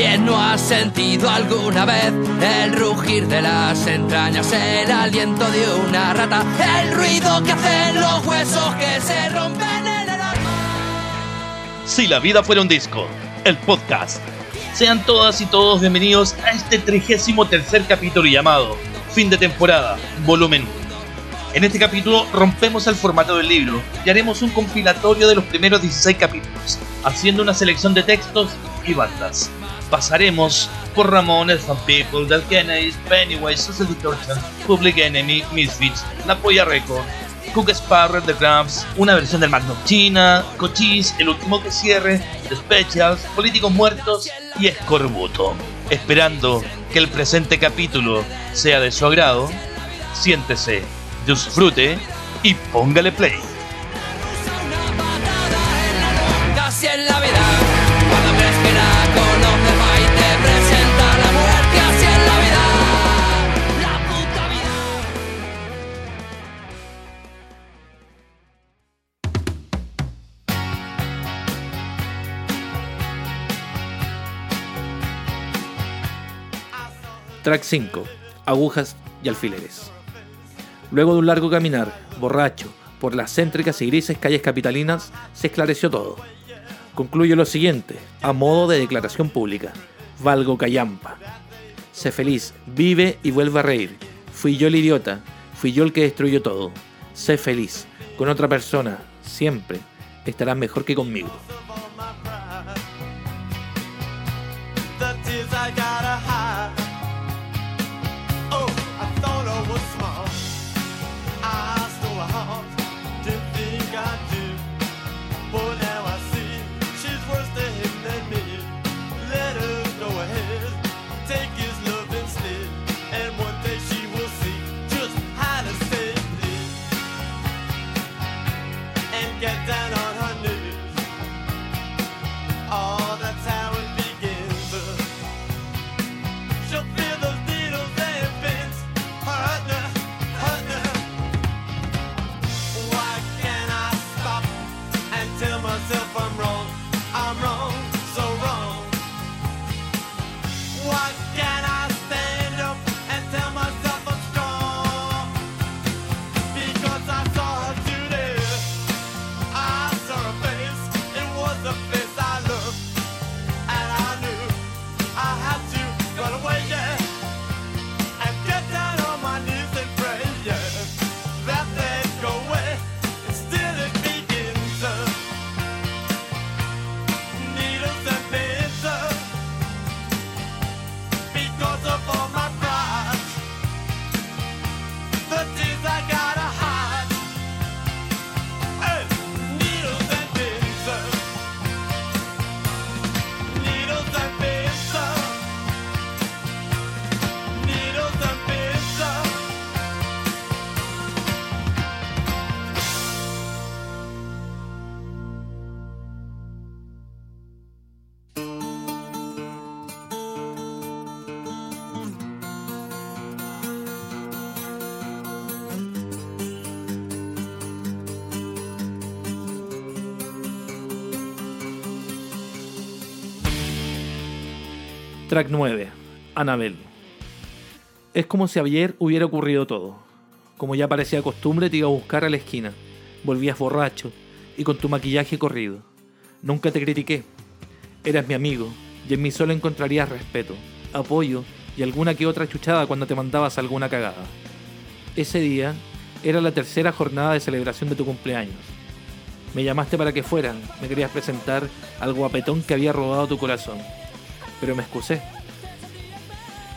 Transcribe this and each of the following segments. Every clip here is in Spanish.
¿Quién no ha sentido alguna vez el rugir de las entrañas, el aliento de una rata, el ruido que hacen los huesos que se rompen en el alma? Si la vida fuera un disco, el podcast. Sean todas y todos bienvenidos a este 33 capítulo llamado Fin de temporada, volumen 1. En este capítulo rompemos el formato del libro y haremos un compilatorio de los primeros 16 capítulos, haciendo una selección de textos y bandas. Pasaremos por Ramones, Fan People, Del Kennedy, Pennywise, Social Distortion, Public Enemy, Misfits, La Polla Record, Cook Sparrow, The Cramps, una versión del Magnum China, Cochise, El Último que Cierre, The Specials, Políticos Muertos y Escorbuto. Esperando que el presente capítulo sea de su agrado, siéntese disfrute y póngale play. Track 5. Agujas y alfileres. Luego de un largo caminar, borracho, por las céntricas y grises calles capitalinas, se esclareció todo. Concluyo lo siguiente, a modo de declaración pública. Valgo callampa. Sé feliz, vive y vuelve a reír. Fui yo el idiota, fui yo el que destruyó todo. Sé feliz, con otra persona, siempre, estarás mejor que conmigo. Track 9. Anabel. Es como si ayer hubiera ocurrido todo. Como ya parecía costumbre, te iba a buscar a la esquina. Volvías borracho y con tu maquillaje corrido. Nunca te critiqué. Eras mi amigo y en mí solo encontrarías respeto, apoyo y alguna que otra chuchada cuando te mandabas alguna cagada. Ese día era la tercera jornada de celebración de tu cumpleaños. Me llamaste para que fuera, me querías presentar al guapetón que había robado tu corazón pero me excusé.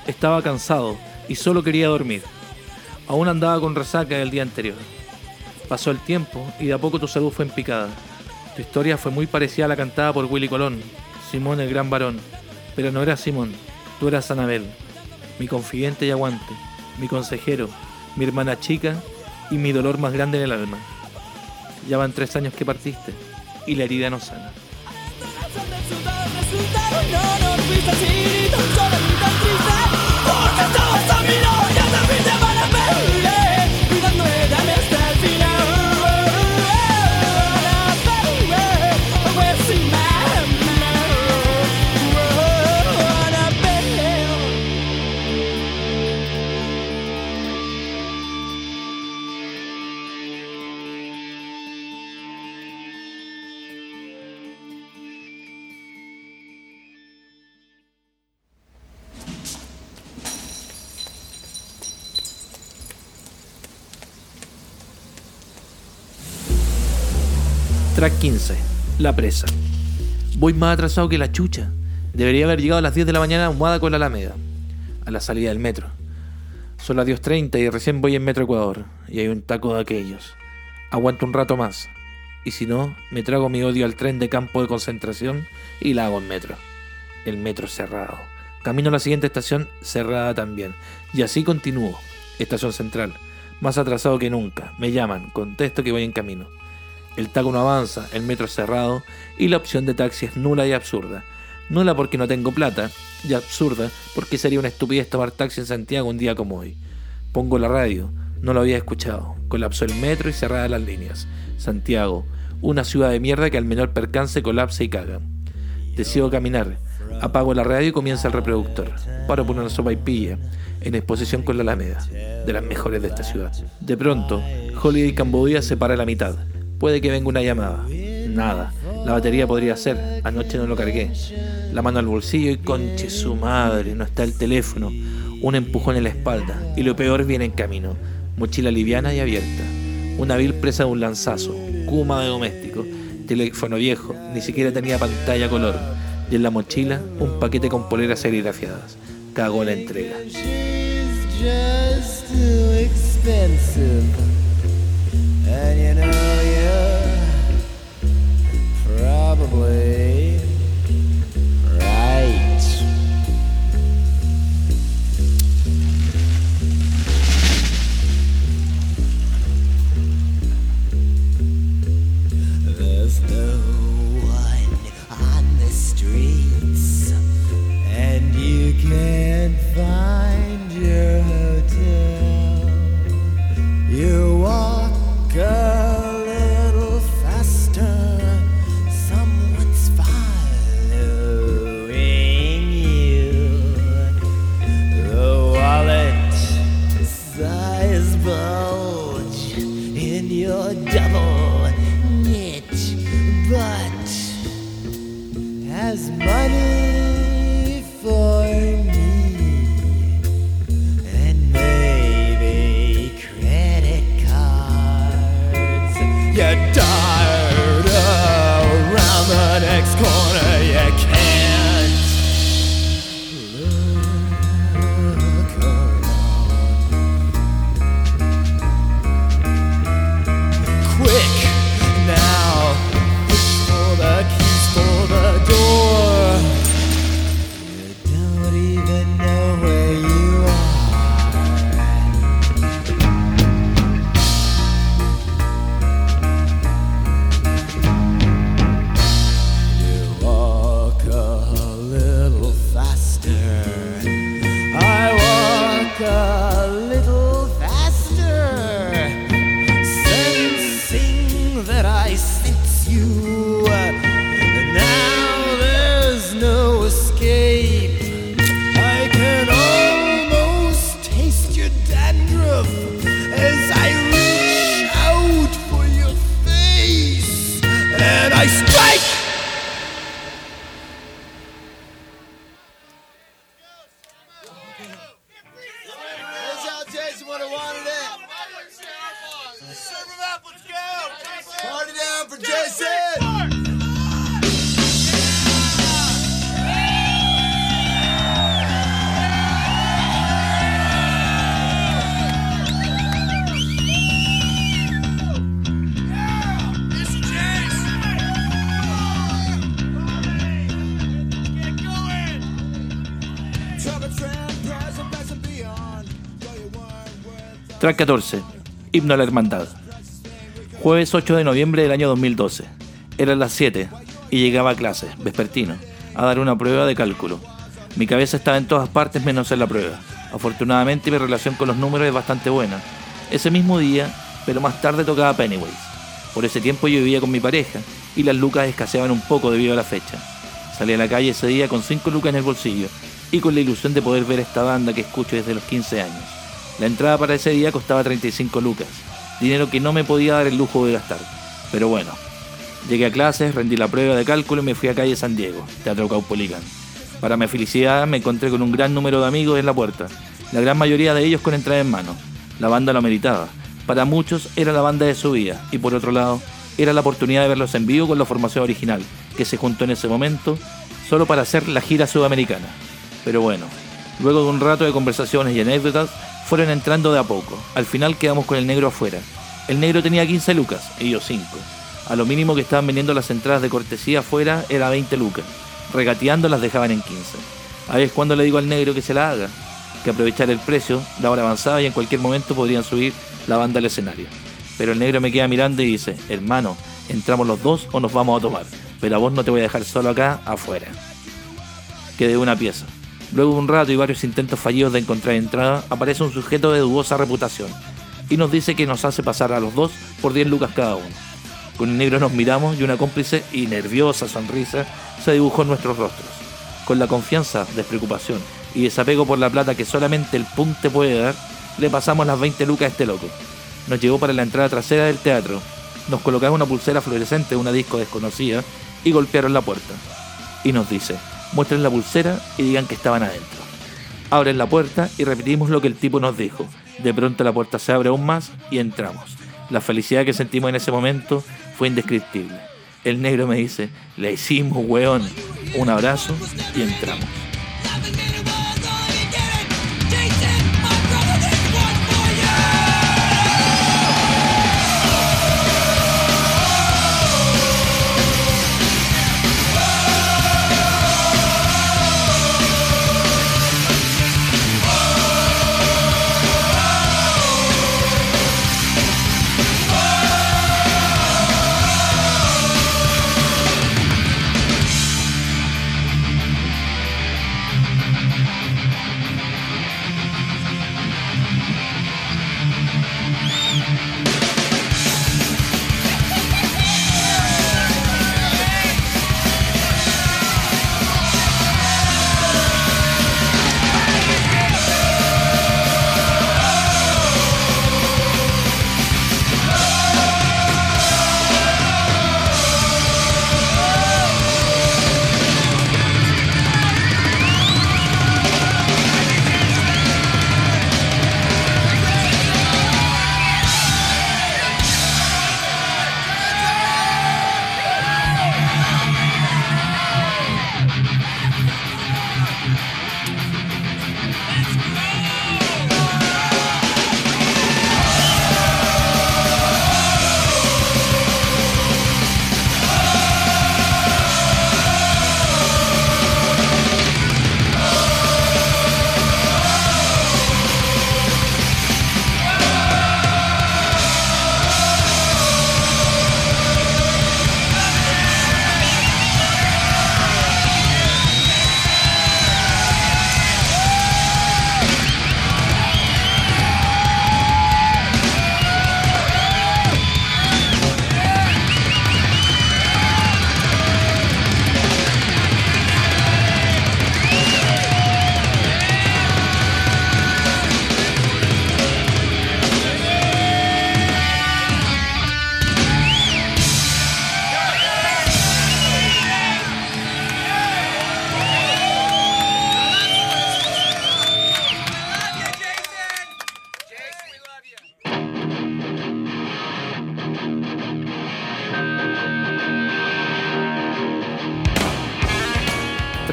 Estaba cansado y solo quería dormir. Aún andaba con resaca del día anterior. Pasó el tiempo y de a poco tu salud fue en picada. Tu historia fue muy parecida a la cantada por Willy Colón, Simón el gran varón. Pero no eras Simón, tú eras Anabel, mi confidente y aguante, mi consejero, mi hermana chica y mi dolor más grande en el alma. Ya van tres años que partiste y la herida no sana. Resultaron, no nos fuiste así, tan solo ni Track 15. La presa. Voy más atrasado que la chucha. Debería haber llegado a las 10 de la mañana a Humada con la Alameda. A la salida del metro. Son las 10.30 y recién voy en Metro Ecuador. Y hay un taco de aquellos. Aguanto un rato más. Y si no, me trago mi odio al tren de campo de concentración y la hago en metro. El metro cerrado. Camino a la siguiente estación cerrada también. Y así continúo. Estación central. Más atrasado que nunca. Me llaman. Contesto que voy en camino. El taco no avanza, el metro es cerrado y la opción de taxi es nula y absurda. Nula porque no tengo plata y absurda porque sería una estupidez tomar taxi en Santiago un día como hoy. Pongo la radio, no lo había escuchado. Colapsó el metro y cerradas las líneas. Santiago, una ciudad de mierda que al menor percance colapsa y caga. Decido caminar. Apago la radio y comienza el reproductor. Paro por una sopa y pilla, en exposición con la Alameda, de las mejores de esta ciudad. De pronto, Holiday Cambodia se para a la mitad. Puede que venga una llamada. Nada. La batería podría ser. Anoche no lo cargué. La mano al bolsillo y conche su madre. No está el teléfono. Un empujón en la espalda. Y lo peor viene en camino. Mochila liviana y abierta. Una vil presa de un lanzazo. Kuma de doméstico. Teléfono viejo. Ni siquiera tenía pantalla color. Y en la mochila un paquete con poleras serigrafiadas. Cagó la entrega. Track 14. Himno a la Hermandad. Jueves 8 de noviembre del año 2012. Eran las 7 y llegaba a clase, vespertino, a dar una prueba de cálculo. Mi cabeza estaba en todas partes menos en la prueba. Afortunadamente mi relación con los números es bastante buena. Ese mismo día, pero más tarde tocaba Pennywise. Por ese tiempo yo vivía con mi pareja y las lucas escaseaban un poco debido a la fecha. Salí a la calle ese día con 5 lucas en el bolsillo y con la ilusión de poder ver esta banda que escucho desde los 15 años. La entrada para ese día costaba 35 lucas, dinero que no me podía dar el lujo de gastar. Pero bueno, llegué a clases, rendí la prueba de cálculo y me fui a calle San Diego, Teatro Caupolicán. Para mi felicidad me encontré con un gran número de amigos en la puerta, la gran mayoría de ellos con entrada en mano. La banda lo meritaba. Para muchos era la banda de su vida y por otro lado, Era la oportunidad de verlos en vivo con la formación original, que se juntó en ese momento solo para hacer la gira sudamericana. Pero bueno, luego de un rato de conversaciones y anécdotas, fueron entrando de a poco. Al final quedamos con el negro afuera. El negro tenía 15 lucas, y yo 5. A lo mínimo que estaban vendiendo las entradas de cortesía afuera era 20 lucas. Regateando las dejaban en 15. Ahí es cuando le digo al negro que se la haga, que aprovechar el precio, la hora avanzada y en cualquier momento podrían subir la banda al escenario. Pero el negro me queda mirando y dice, hermano, entramos los dos o nos vamos a tomar, pero a vos no te voy a dejar solo acá, afuera. Quedé una pieza. Luego de un rato y varios intentos fallidos de encontrar entrada, aparece un sujeto de dudosa reputación y nos dice que nos hace pasar a los dos por 10 lucas cada uno. Con el negro nos miramos y una cómplice y nerviosa sonrisa se dibujó en nuestros rostros. Con la confianza, despreocupación y desapego por la plata que solamente el punk te puede dar, le pasamos las 20 lucas a este loco. Nos llevó para la entrada trasera del teatro, nos colocaron una pulsera fluorescente de una disco desconocida y golpearon la puerta. Y nos dice, muestren la pulsera y digan que estaban adentro. Abren la puerta y repetimos lo que el tipo nos dijo. De pronto la puerta se abre aún más y entramos. La felicidad que sentimos en ese momento fue indescriptible. El negro me dice, le hicimos, weón. Un abrazo y entramos.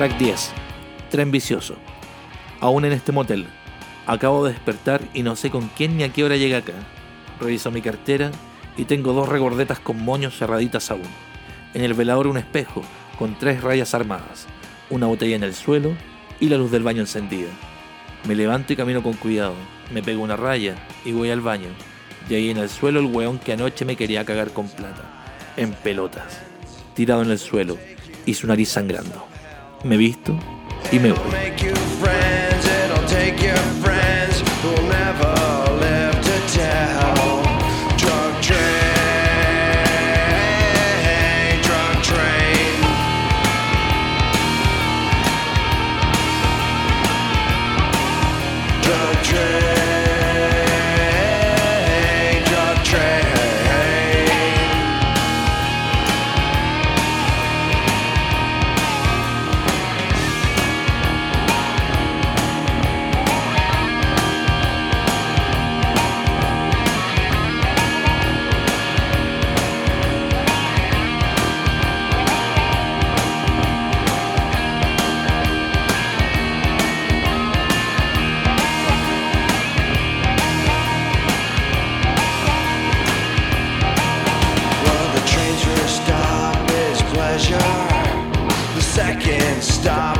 Track 10. Tren vicioso. Aún en este motel. Acabo de despertar y no sé con quién ni a qué hora llegué acá. Reviso mi cartera y tengo dos regordetas con moños cerraditas aún. En el velador un espejo con tres rayas armadas, una botella en el suelo y la luz del baño encendida. Me levanto y camino con cuidado. Me pego una raya y voy al baño. Y ahí en el suelo el weón que anoche me quería cagar con plata. En pelotas. Tirado en el suelo y su nariz sangrando. Me visto y me voy. Stop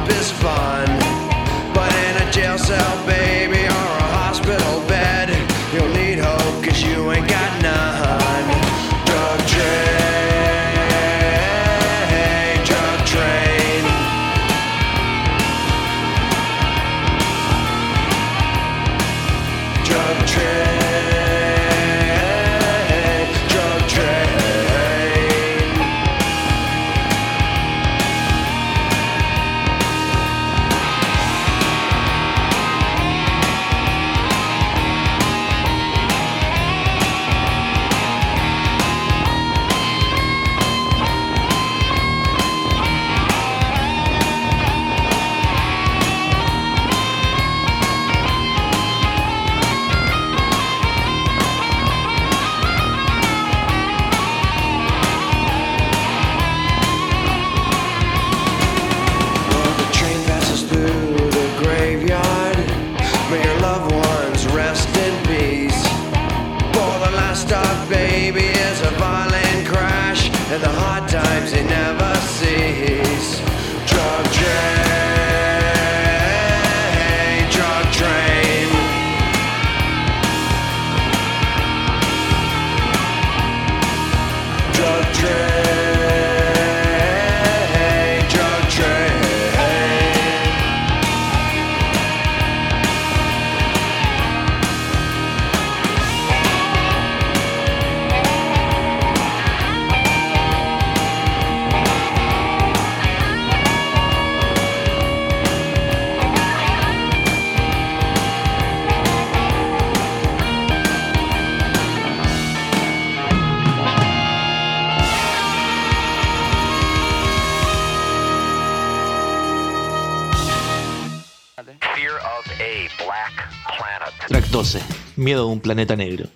Miedo a un planeta negro.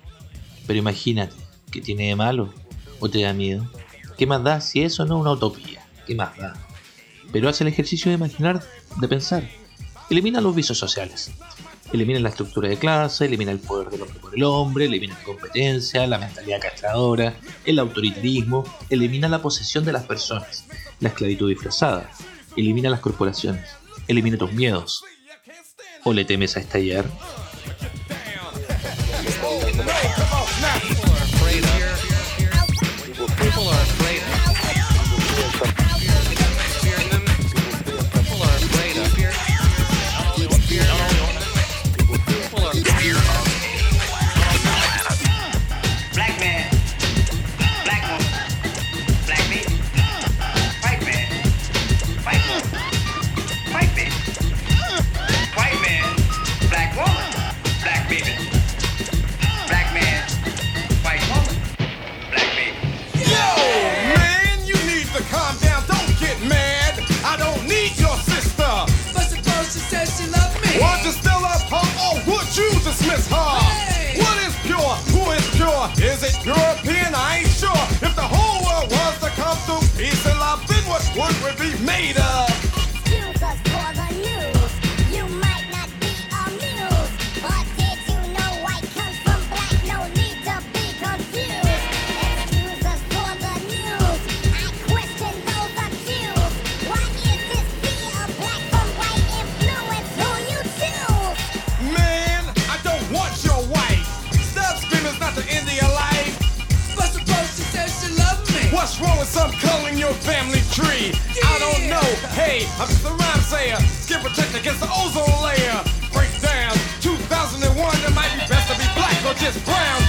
Pero imagínate, ¿qué tiene de malo? ¿O te da miedo? ¿Qué más da si eso no es una utopía? ¿Qué más da? Pero haz el ejercicio de imaginar, de pensar. Elimina los vicios sociales. Elimina la estructura de clase, elimina el poder del hombre por el hombre, elimina la competencia, la mentalidad castradora, el autoritarismo, elimina la posesión de las personas, la esclavitud disfrazada, elimina las corporaciones, elimina tus miedos. ¿O le temes a estallar? Be made of? Excuse us for the news. You might not be amused, but did you know white comes from black? No need to be confused. Excuse us for the news. I question those accused. Why this fear of black from white influence who you choose? Man, I don't want your wife. Stop screaming's not the end of your life. But suppose she says she loved me. What's wrong with some culling your family tree? Know. Hey, I'm just a rhyme sayer. Skin protect against the ozone layer. Break down. 2001, it might be best to be black or just brown.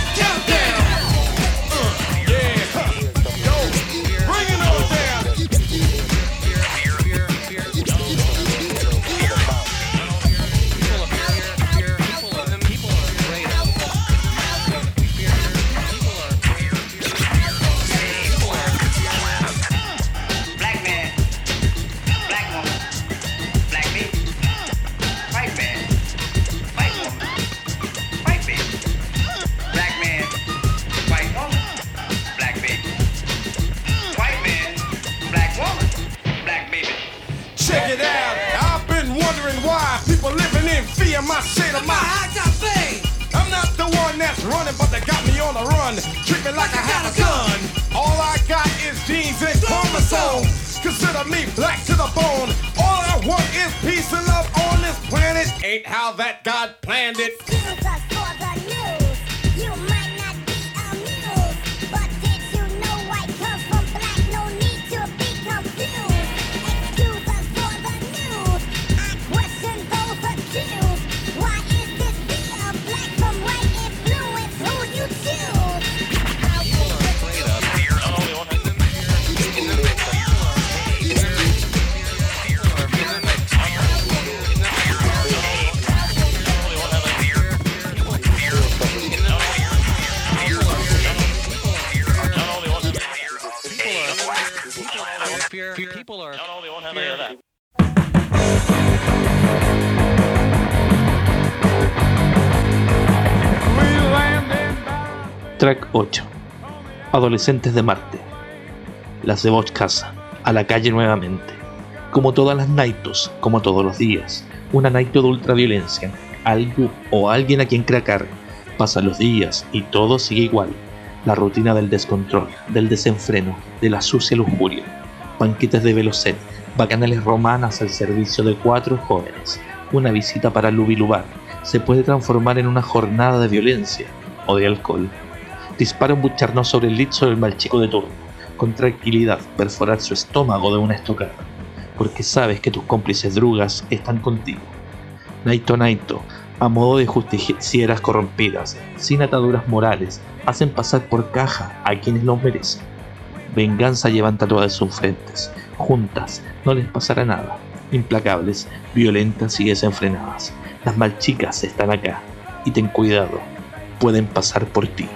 Plus. People are. Track 8. Adolescentes de Marte. Las de Bosch Casa. A la calle nuevamente. Como todas las Naitos, como todos los días. Una Naito de ultraviolencia. Algo o alguien a quien cracar. Pasan los días y todo sigue igual. La rutina del descontrol, del desenfreno, de la sucia lujuria. Banquetes de velocet, bacanales romanas al servicio de cuatro jóvenes. Una visita para Lubilubar se puede transformar en una jornada de violencia o de alcohol. Dispara un bucharnos sobre el licho del mal chico de turno, con tranquilidad perforar su estómago de una estocada, porque sabes que tus cómplices drugas están contigo. Naito Naito, a modo de justicieras corrompidas, sin ataduras morales, hacen pasar por caja a quienes los merecen. Venganza llevan tatuadas sus frentes, juntas, no les pasará nada, implacables, violentas y desenfrenadas. Las malchicas están acá, y ten cuidado, pueden pasar por ti.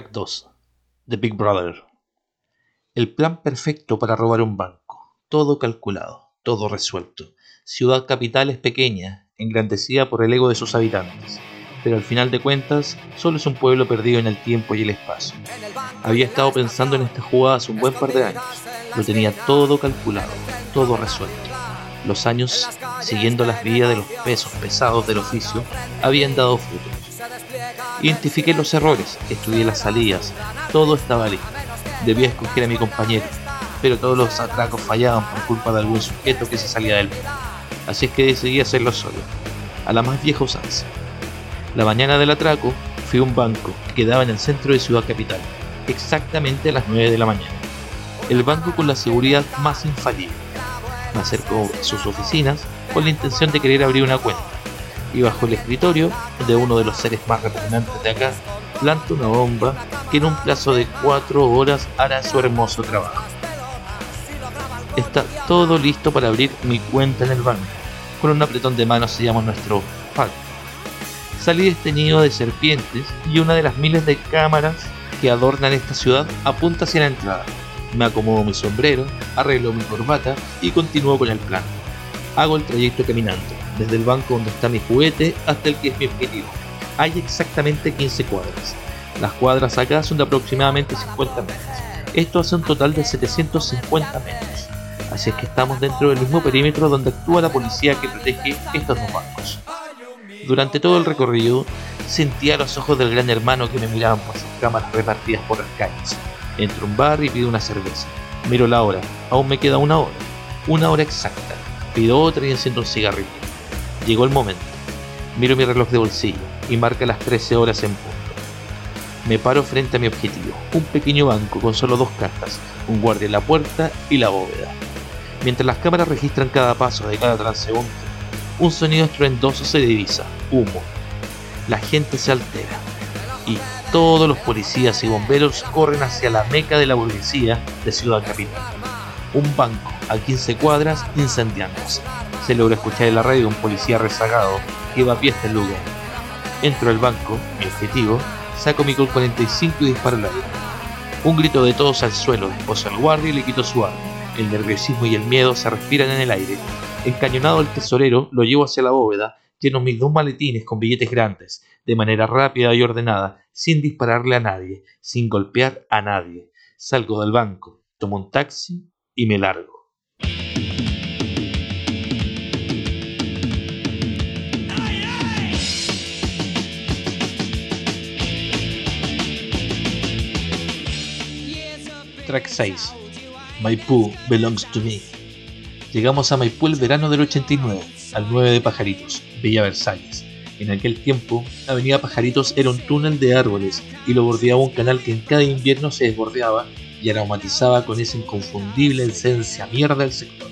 Track 2. The Big Brother. El plan perfecto para robar un banco. Todo calculado, todo resuelto. Ciudad capital es pequeña, engrandecida por el ego de sus habitantes, pero al final de cuentas solo es un pueblo perdido en el tiempo y el espacio. Había estado pensando en esta jugada hace un buen par de años. Lo tenía todo calculado, todo resuelto. Los años, siguiendo las vías de los pesos pesados del oficio, habían dado fruto. Identifiqué los errores, estudié las salidas, todo estaba listo. Debía escoger a mi compañero, pero todos los atracos fallaban por culpa de algún sujeto que se salía del plan. Así es que decidí hacerlo solo, a la más vieja usanza. La mañana del atraco fui a un banco que quedaba en el centro de Ciudad Capital, exactamente a las 9 de la mañana. El banco con la seguridad más infalible. Me acerco a sus oficinas con la intención de querer abrir una cuenta y bajo el escritorio de uno de los seres más repugnantes de acá, planta una bomba que en un plazo de cuatro horas hará su hermoso trabajo. Está todo listo para abrir mi cuenta en el banco. Con un apretón de manos sellamos nuestro pacto. Salí desteñido de serpientes y una de las miles de cámaras que adornan esta ciudad apunta hacia la entrada. Me acomodo mi sombrero, arreglo mi corbata y continúo con el plan. Hago el trayecto caminando, desde el banco donde está mi juguete hasta el que es mi objetivo. Hay exactamente 15 cuadras. Las cuadras acá son de aproximadamente 50 metros. Esto hace un total de 750 metros. Así es que estamos dentro del mismo perímetro donde actúa la policía que protege estos dos bancos. Durante todo el recorrido, sentía los ojos del gran hermano que me miraban por sus cámaras repartidas por las calles. Entro a un bar y pido una cerveza. Miro la hora, aún me queda una hora. Una hora exacta. Pido otra y enciendo un cigarrillo. Llegó el momento. Miro mi reloj de bolsillo y marca las 13 horas en punto. Me paro frente a mi objetivo, un pequeño banco con solo dos cartas, un guardia en la puerta y la bóveda. Mientras las cámaras registran cada paso de cada transeúnte, un sonido estruendoso se divisa, humo. La gente se altera y todos los policías y bomberos corren hacia la meca de la burguesía de Ciudad Capital. Un banco a 15 cuadras incendiándose. Se logra escuchar en la radio un policía rezagado que va a pie hasta el lugar. Entro al banco, mi objetivo, saco mi Colt 45 y disparo al aire. Un grito de todos al suelo, desposo al guardia y le quito su arma. El nerviosismo y el miedo se respiran en el aire. Encañonado el tesorero, lo llevo hacia la bóveda, lleno mis dos maletines con billetes grandes, de manera rápida y ordenada, sin dispararle a nadie, sin golpear a nadie. Salgo del banco, tomo un taxi y me largo. Track 6. Maipú belongs to me. Llegamos a Maipú el verano del 89, al 9 de Pajaritos, Villa Versalles. En aquel tiempo, Avenida Pajaritos era un túnel de árboles y lo bordeaba un canal que en cada invierno se desbordeaba y aromatizaba con esa inconfundible esencia mierda del sector.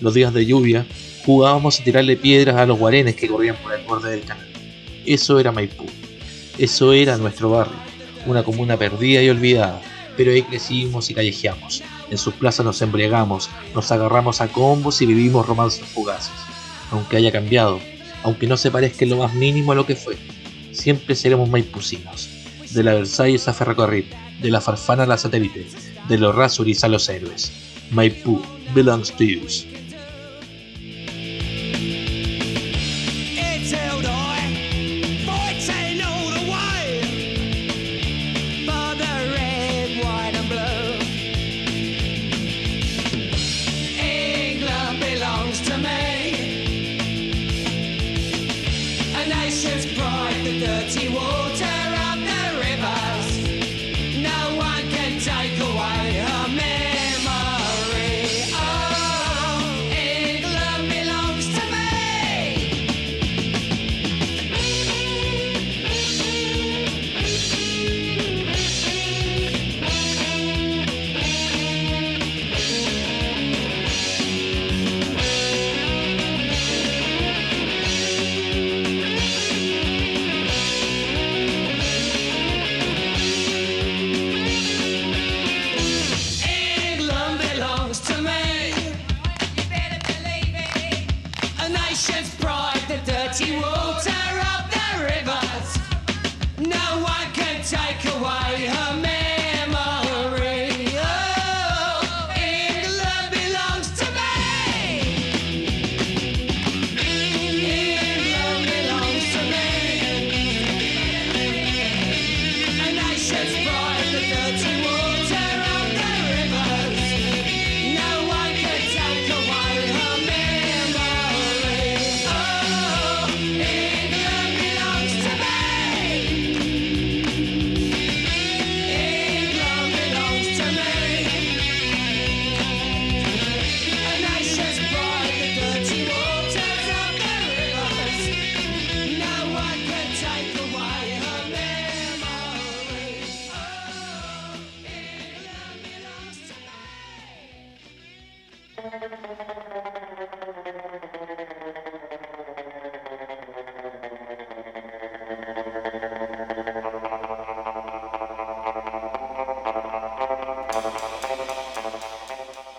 Los días de lluvia, jugábamos a tirarle piedras a los guarenes que corrían por el borde del canal. Eso era Maipú. Eso era nuestro barrio, una comuna perdida y olvidada, pero ahí crecimos y callejeamos. En sus plazas nos embriagamos, nos agarramos a combos y vivimos romances fugaces. Aunque haya cambiado, aunque no se parezca en lo más mínimo a lo que fue, siempre seremos maipucinos. De la Versalles a Ferrocarril, de la Farfana a la Satélite, de los Rasuris a los héroes. Maipú belongs to you.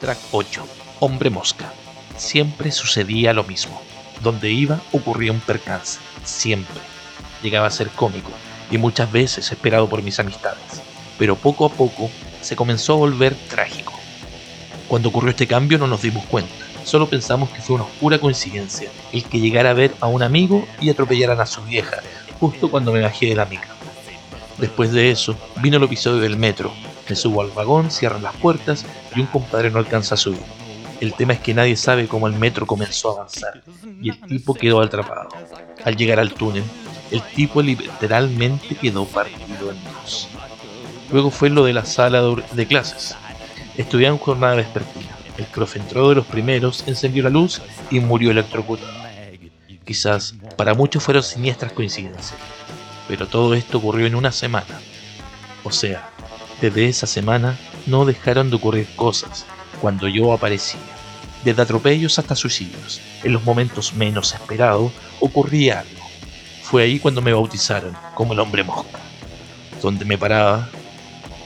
Track 8. Hombre mosca. Siempre sucedía lo mismo. Donde iba ocurría un percance. Siempre. Llegaba a ser cómico y muchas veces esperado por mis amistades. Pero poco a poco se comenzó a volver trágico. Cuando ocurrió este cambio no nos dimos cuenta. Solo pensamos que fue una oscura coincidencia el que llegara a ver a un amigo y atropellaran a su vieja justo cuando me bajé de la micro. Después de eso, vino el episodio del metro. Me subo al vagón, cierran las puertas y un compadre no alcanza a subir. El tema es que nadie sabe cómo el metro comenzó a avanzar y el tipo quedó atrapado. Al llegar al túnel, el tipo literalmente quedó partido en dos. Luego fue lo de la sala de clases. Estudiaban jornada vespertina. El profe entró de los primeros, encendió la luz y murió electrocutado. Quizás para muchos fueron siniestras coincidencias, pero todo esto ocurrió en una semana. O sea, desde esa semana no dejaron de ocurrir cosas cuando yo aparecía. Desde atropellos hasta suicidios, en los momentos menos esperados ocurría algo. Fue ahí cuando me bautizaron como el hombre mosca. Donde me paraba,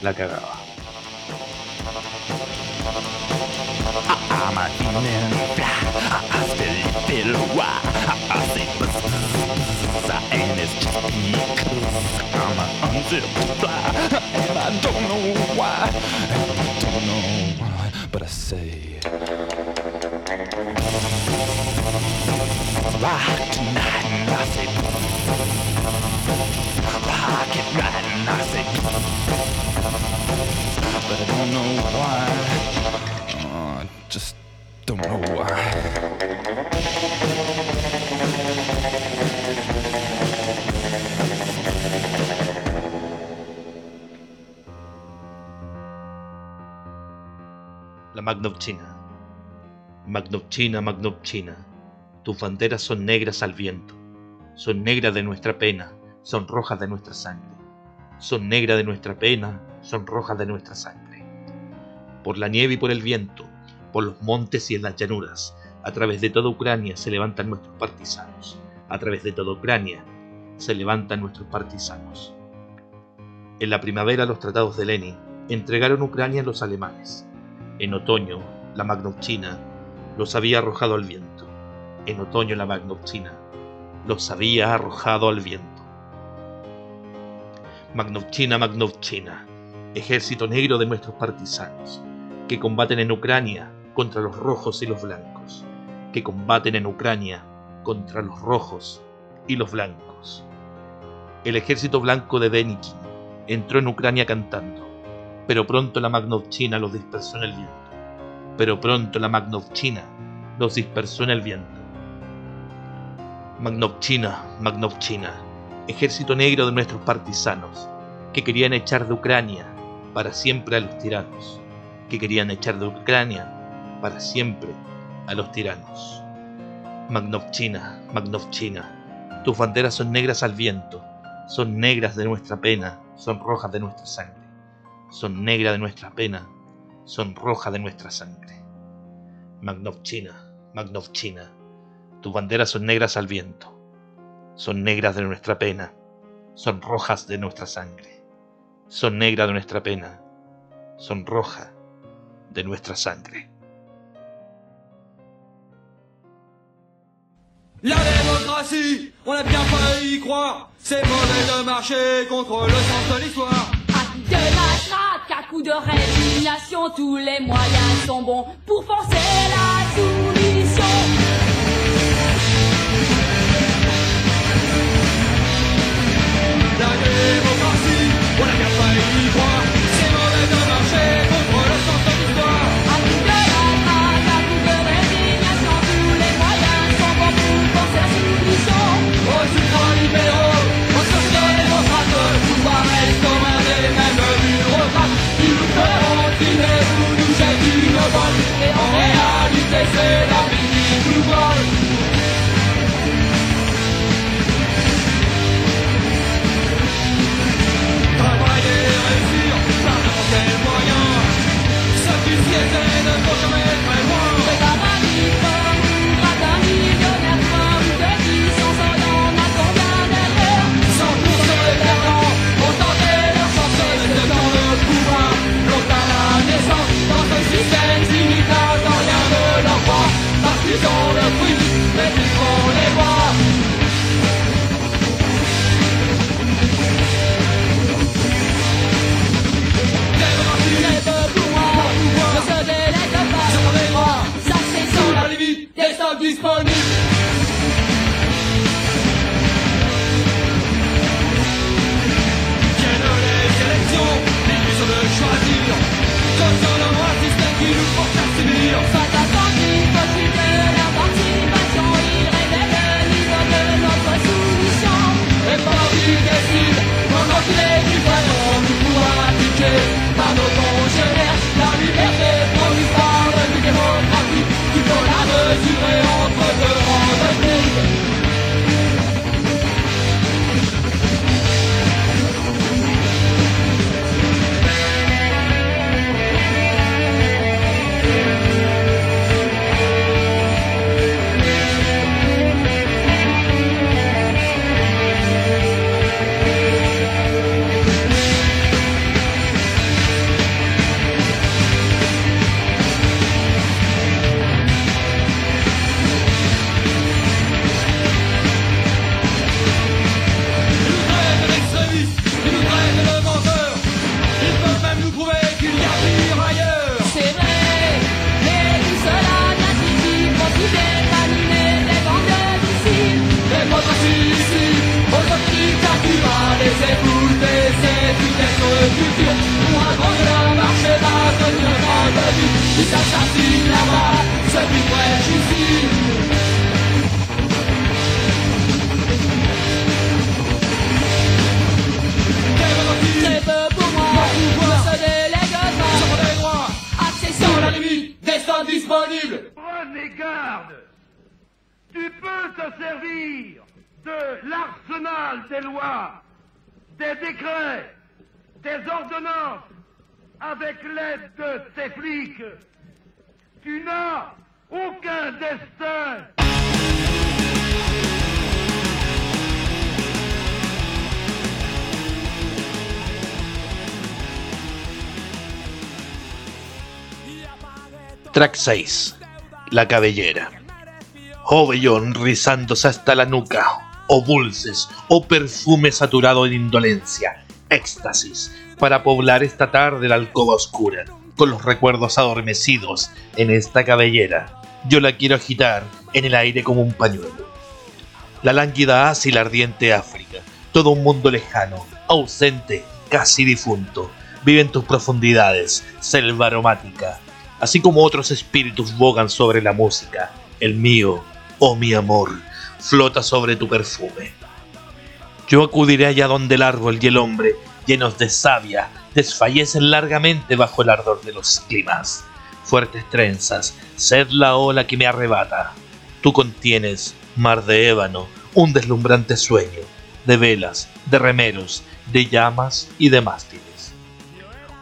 la cagaba. Don't know why. Uh, just don't know why. La Magnopchina. Magnopchina, Magnopchina, tus banderas son negras al viento, son negras de nuestra pena, son rojas de nuestra sangre, son negras de nuestra pena, son rojas de nuestra sangre. Por la nieve y por el viento, por los montes y en las llanuras, a través de toda Ucrania se levantan nuestros partisanos, a través de toda Ucrania se levantan nuestros partisanos. En la primavera los tratados de Lenin entregaron Ucrania a los alemanes. En otoño, la Magnopchina los había arrojado al viento. En otoño, la Magnopchina los había arrojado al viento. Magnopchina, Magnopchina, ejército negro de nuestros partisanos, que combaten en Ucrania contra los rojos y los blancos, que combaten en Ucrania contra los rojos y los blancos. El ejército blanco de Denikin entró en Ucrania cantando, pero pronto la Magnopchina los dispersó en el viento. Pero pronto la Magnopchina los dispersó en el viento. Magnopchina, Magnopchina, ejército negro de nuestros partisanos, que querían echar de Ucrania para siempre a los tiranos, que querían echar de Ucrania para siempre a los tiranos. Magnopchina, Magnopchina, tus banderas son negras al viento, son negras de nuestra pena, son rojas de nuestra sangre, son negras de nuestra pena, son rojas de nuestra sangre. Magnopchina, Magnopchina, tus banderas son negras al viento, son negras de nuestra pena, son rojas de nuestra sangre, son negras de nuestra pena, son rojas de nuestra sangre. La démocratie, on a bien failli y croire. C'est mauvais de marcher contre le sens de l'histoire. À coup de matraque, à coup de résignation, tous les moyens sont bons pour forcer la soumission. La démocratie, 6. La cabellera. Oh vellón rizándose hasta la nuca, o dulces, o perfume saturado de indolencia, éxtasis, para poblar esta tarde la alcoba oscura, con los recuerdos adormecidos en esta cabellera. Yo la quiero agitar en el aire como un pañuelo. La lánguida Asia y la ardiente África, todo un mundo lejano, ausente, casi difunto, vive en tus profundidades, selva aromática, así como otros espíritus bogan sobre la música. El mío, oh mi amor, flota sobre tu perfume. Yo acudiré allá donde el árbol y el hombre, llenos de savia, desfallecen largamente bajo el ardor de los climas. Fuertes trenzas, sed la ola que me arrebata. Tú contienes, mar de ébano, un deslumbrante sueño, de velas, de remeros, de llamas y de mástiles.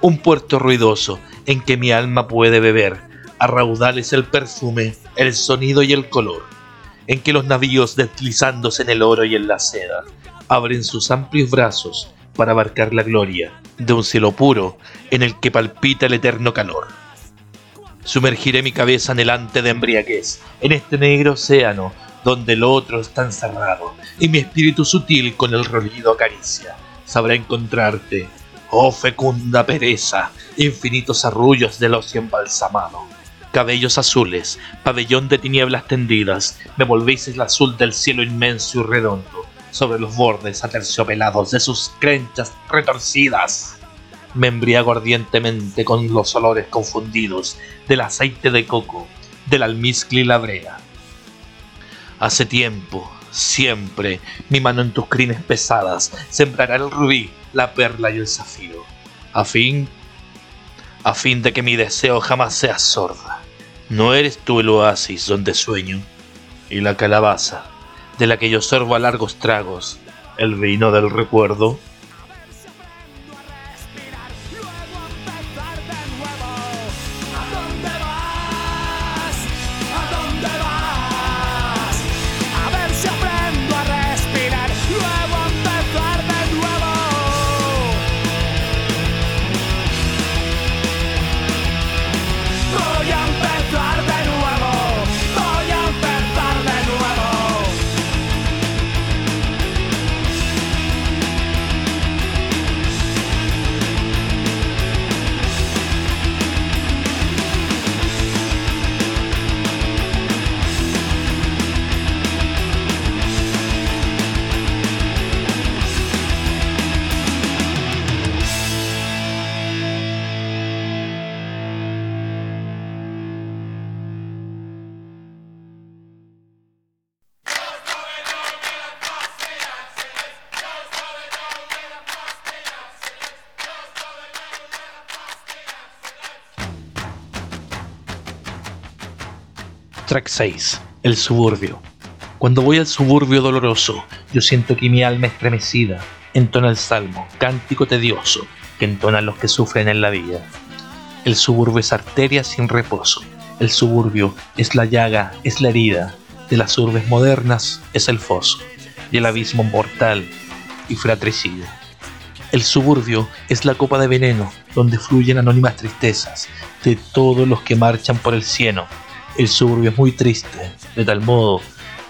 Un puerto ruidoso en que mi alma puede beber, a raudales el perfume, el sonido y el color, en que los navíos deslizándose en el oro y en la seda, abren sus amplios brazos para abarcar la gloria de un cielo puro en el que palpita el eterno calor. Sumergiré mi cabeza anhelante de embriaguez en este negro océano donde el otro está encerrado y mi espíritu sutil con el rolido acaricia. Sabrá encontrarte, oh fecunda pereza, infinitos arrullos del ocio embalsamado. Cabellos azules, pabellón de tinieblas tendidas, me volvéis el azul del cielo inmenso y redondo, sobre los bordes aterciopelados de sus crenchas retorcidas. Me embriago ardientemente con los olores confundidos del aceite de coco, del almizcle y la brea. Hace tiempo, siempre, mi mano en tus crines pesadas sembrará el rubí, la perla y el zafiro, a fin, a fin de que mi deseo jamás sea sorda. No eres tú el oasis donde sueño, y la calabaza, de la que yo sorbo a largos tragos, el vino del recuerdo. 6. El suburbio. Cuando voy al suburbio doloroso, yo siento que mi alma estremecida entona el salmo, cántico tedioso que entonan los que sufren en la vida. El suburbio es arteria sin reposo. El suburbio es la llaga, es la herida. De las urbes modernas es el foso y el abismo mortal y fratricida. El suburbio es la copa de veneno donde fluyen anónimas tristezas de todos los que marchan por el cieno. El suburbio es muy triste, de tal modo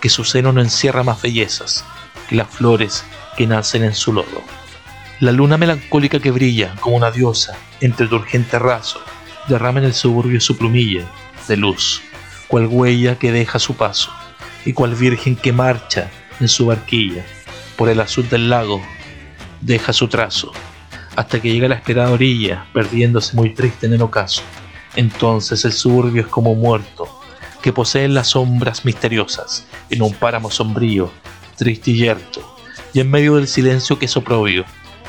que su seno no encierra más bellezas que las flores que nacen en su lodo. La luna melancólica que brilla como una diosa entre tu urgente raso derrama en el suburbio su plumilla de luz, cual huella que deja su paso y cual virgen que marcha en su barquilla por el azul del lago deja su trazo hasta que llega a la esperada orilla perdiéndose muy triste en el ocaso. Entonces el suburbio es como muerto que posee las sombras misteriosas en un páramo sombrío, triste y yerto, y en medio del silencio que es oprobio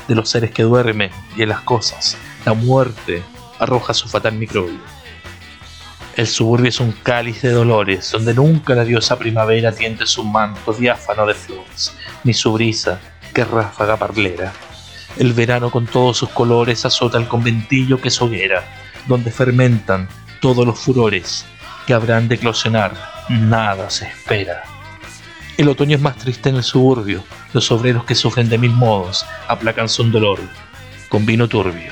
de los seres que duermen y en las cosas, la muerte arroja su fatal microbio. El suburbio es un cáliz de dolores, donde nunca la diosa primavera tiende su manto diáfano de flores, ni su brisa que ráfaga parlera. El verano con todos sus colores azota el conventillo que es hoguera, donde fermentan todos los furores que habrán de eclosionar, nada se espera. El otoño es más triste en el suburbio, los obreros que sufren de mil modos aplacan su dolor con vino turbio.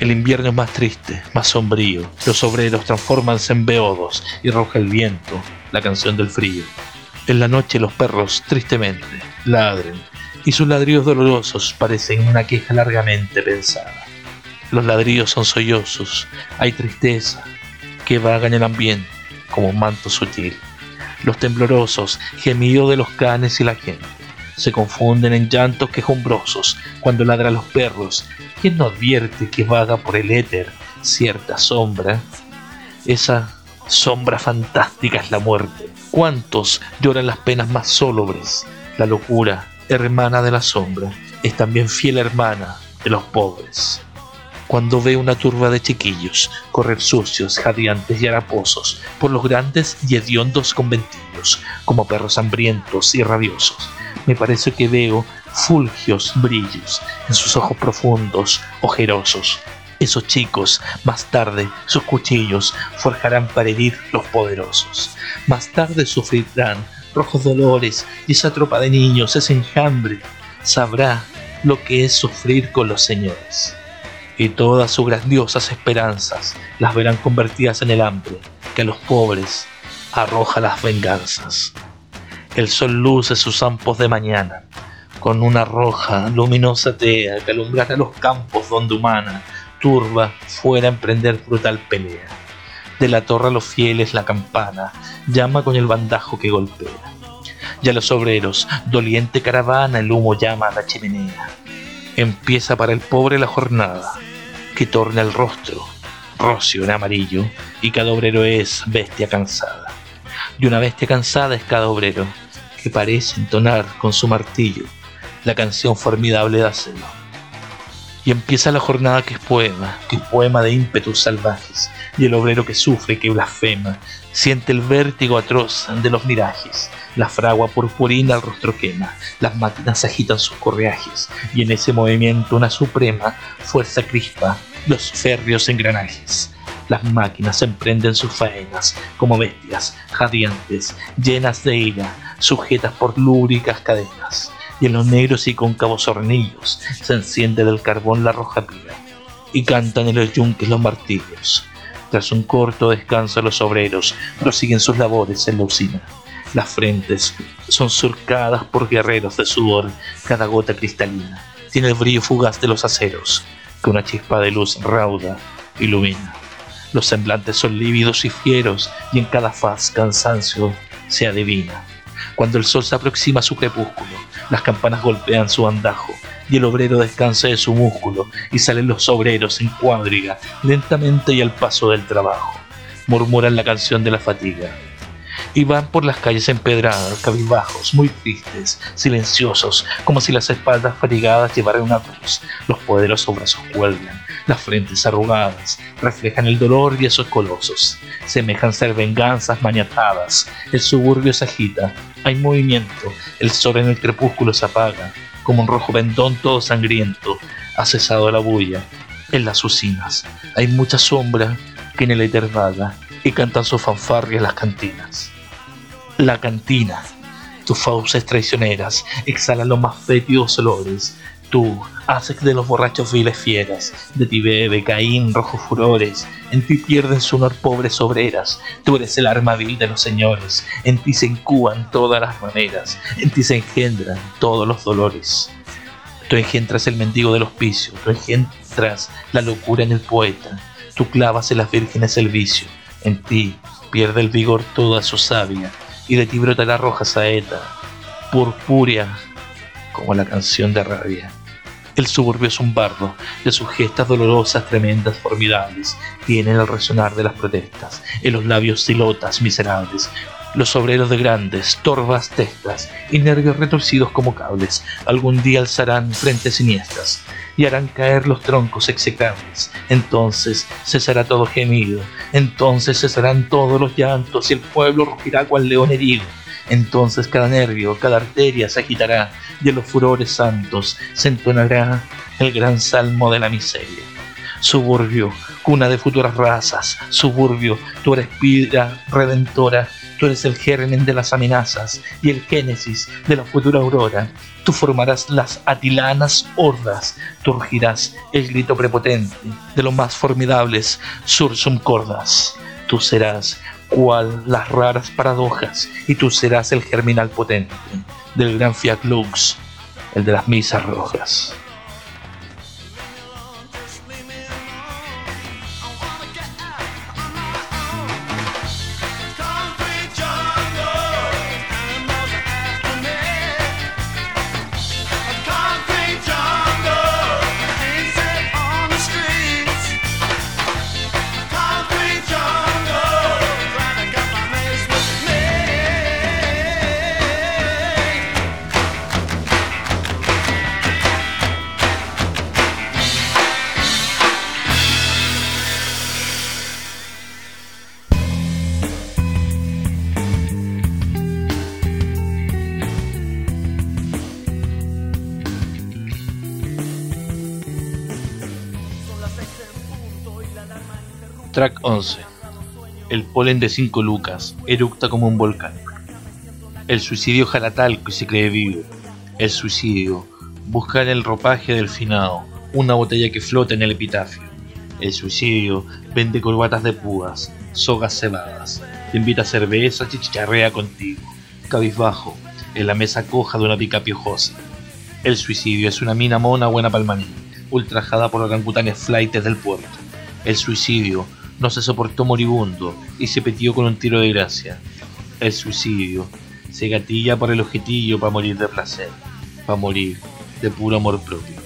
El invierno es más triste, más sombrío, los obreros transformanse en beodos y roja el viento, la canción del frío. En la noche los perros, tristemente, ladren, y sus ladridos dolorosos parecen una queja largamente pensada. Los ladrillos son sollozos, hay tristeza que vaga en el ambiente como un manto sutil. Los temblorosos gemidos de los canes y la gente se confunden en llantos quejumbrosos cuando ladran los perros. ¿Quién no advierte que vaga por el éter cierta sombra? Esa sombra fantástica es la muerte. ¿Cuántos lloran las penas más sólobres? La locura, hermana de la sombra, es también fiel hermana de los pobres. Cuando ve una turba de chiquillos correr sucios, jadeantes y haraposos por los grandes y hediondos conventillos, como perros hambrientos y rabiosos, me parece que veo fulgios brillos en sus ojos profundos, ojerosos. Esos chicos, más tarde, sus cuchillos forjarán para herir los poderosos. Más tarde sufrirán rojos dolores y esa tropa de niños, ese enjambre, sabrá lo que es sufrir con los señores. Y todas sus grandiosas esperanzas las verán convertidas en el hambre que a los pobres arroja las venganzas. El sol luce sus campos de mañana, con una roja, luminosa tea que alumbrará los campos donde humana turba fuera a emprender brutal pelea. De la torre a los fieles la campana llama con el bandajo que golpea. Y a los obreros, doliente caravana, el humo llama a la chimenea. Empieza para el pobre la jornada, que torna el rostro, rocio en amarillo, y cada obrero es bestia cansada. Y una bestia cansada es cada obrero, que parece entonar con su martillo la canción formidable de acero. Y empieza la jornada que es poema, que es poema de ímpetus salvajes, y el obrero que sufre, que blasfema, siente el vértigo atroz de los mirajes, la fragua purpurina el rostro quema, las máquinas agitan sus correajes, y en ese movimiento una suprema fuerza crispa los férreos engranajes. Las máquinas emprenden sus faenas como bestias jadeantes, llenas de ira, sujetas por lúbricas cadenas y en los negros y cóncavos hornillos se enciende del carbón la roja pira, y cantan en los yunques los martillos. Tras un corto descanso los obreros prosiguen sus labores en la usina. Las frentes son surcadas por guerreros de sudor, cada gota cristalina tiene el brillo fugaz de los aceros, que una chispa de luz rauda ilumina. Los semblantes son lívidos y fieros, y en cada faz cansancio se adivina. Cuando el sol se aproxima a su crepúsculo, las campanas golpean su andajo, y el obrero descansa de su músculo, y salen los obreros en cuadriga, lentamente y al paso del trabajo. Murmuran la canción de la fatiga. Y van por las calles empedradas, cabizbajos, muy tristes, silenciosos, como si las espaldas fatigadas llevaran una cruz. Los poderosos brazos cuelgan, las frentes arrugadas, reflejan el dolor y esos colosos. Semejan ser venganzas maniatadas. El suburbio se agita, hay movimiento, el sol en el crepúsculo se apaga, como un rojo pendón todo sangriento. Ha cesado la bulla. En las usinas hay mucha sombra que en el éter vaga y cantan sus fanfarrias las cantinas. La cantina, tus fauces traicioneras exhalan los más fétidos olores. Tú haces de los borrachos viles fieras, de ti bebe Caín rojos furores, en ti pierden su honor pobres obreras, tú eres el arma vil de los señores, en ti se incuban todas las maneras, en ti se engendran todos los dolores. Tú engendras el mendigo del hospicio, tú engendras la locura en el poeta, tú clavas en las vírgenes el vicio, en ti pierde el vigor toda su savia, y de ti brota la roja saeta, purpúrea como la canción de rabia. El suburbio es un bardo de sus gestas dolorosas, tremendas, formidables, tienen el resonar de las protestas, en los labios silotas miserables, Los obreros de grandes, torvas testas y nervios retorcidos como cables algún día alzarán frentes siniestras y harán caer los troncos execrables. Entonces cesará todo gemido, entonces cesarán todos los llantos y el pueblo rugirá cual león herido. Entonces cada nervio, cada arteria se agitará y en los furores santos se entonará el gran salmo de la miseria. Suburbio, cuna de futuras razas, suburbio, tú eres vida redentora, tú eres el germen de las amenazas y el génesis de la futura aurora. Tú formarás las atilanas hordas, tú rugirás el grito prepotente de los más formidables sursum cordas. Tú serás cual las raras paradojas y tú serás el germinal potente del gran Fiat Lux, el de las misas rojas. Track 11. El polen de 5 lucas eructa como un volcán. El suicidio jalatal que se cree vivo. El suicidio busca en el ropaje del finado una botella que flota en el epitafio. El suicidio vende corbatas de púas, sogas cebadas, te invita a cerveza y chicharrea contigo, cabizbajo, en la mesa coja de una pica piojosa. El suicidio es una mina mona buena palmaní, ultrajada por orangutanes flightes del puerto. El suicidio no se soportó moribundo y se petió con un tiro de gracia. El suicidio se gatilla por el objetillo para morir de placer, para morir de puro amor propio.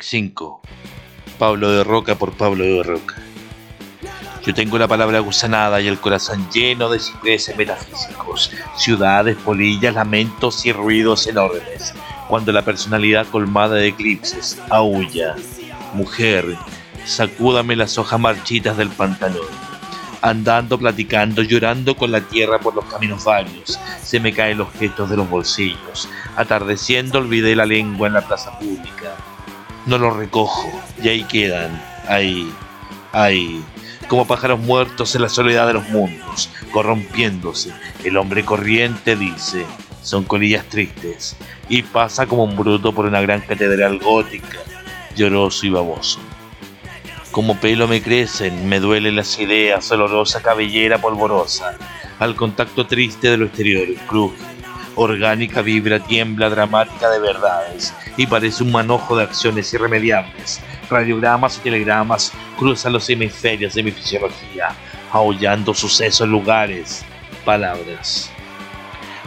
Track 5. Pablo de Roca por Pablo de Roca. Yo tengo la palabra gusanada y el corazón lleno de cipreses metafísicos, ciudades, polillas, lamentos y ruidos enormes. Cuando la personalidad colmada de eclipses aúlla. Mujer, sacúdame las hojas marchitas del pantalón. Andando, platicando, llorando con la tierra por los caminos varios. Se me caen los gestos de los bolsillos. Atardeciendo olvidé la lengua en la plaza pública. No los recojo y ahí quedan, ahí, ahí, como pájaros muertos en la soledad de los mundos, corrompiéndose. El hombre corriente dice, son colillas tristes, y pasa como un bruto por una gran catedral gótica, lloroso y baboso. Como pelo me crecen, me duelen las ideas, olorosa cabellera polvorosa, al contacto triste de lo exterior, cruje, orgánica vibra, tiembla, dramática de verdades, y parece un manojo de acciones irremediables. Radiogramas y telegramas cruzan los hemisferios de mi fisiología, aullando sucesos, lugares, palabras.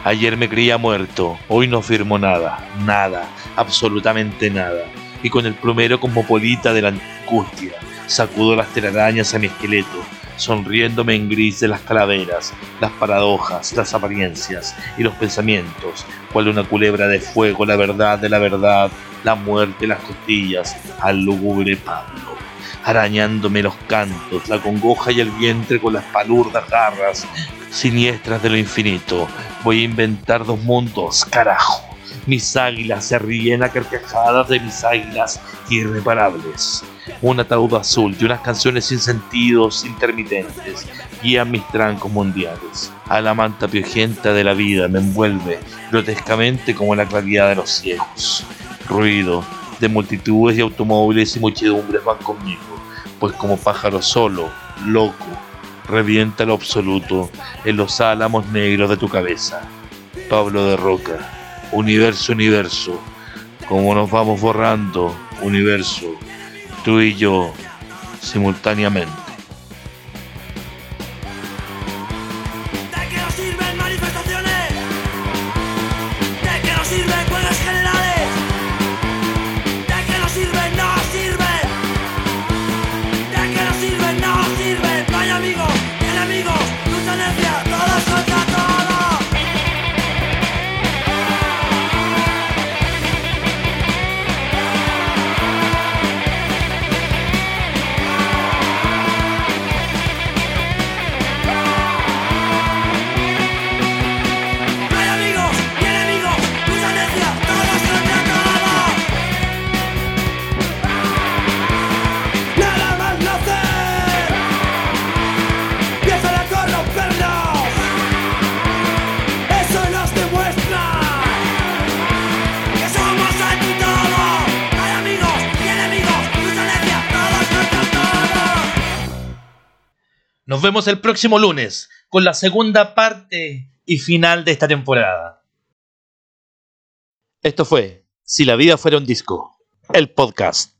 Ayer me creía muerto, hoy no firmo nada, nada, absolutamente nada, y con el plumero cosmopolita de la angustia, sacudo las telarañas a mi esqueleto, sonriéndome en gris de las calaveras, las paradojas, las apariencias y los pensamientos, cual una culebra de fuego, la verdad de la verdad, la muerte, las costillas, al lúgubre Pablo, arañándome los cantos, la congoja y el vientre con las palurdas garras siniestras de lo infinito. Voy a inventar dos mundos, carajo. Mis águilas se ríen a carcajadas de mis águilas irreparables. Un ataúd azul y unas canciones sin sentidos intermitentes guían mis trancos mundiales. A la manta piojenta de la vida me envuelve grotescamente como la claridad de los ciegos. Ruido de multitudes y automóviles y muchedumbres van conmigo, pues como pájaro solo, loco, revienta lo absoluto en los álamos negros de tu cabeza. Pablo de Roca, universo, universo, como nos vamos borrando, universo, tú y yo, simultáneamente. Próximo lunes con la segunda parte y final de esta temporada. Esto fue Si la vida fuera un disco, el podcast.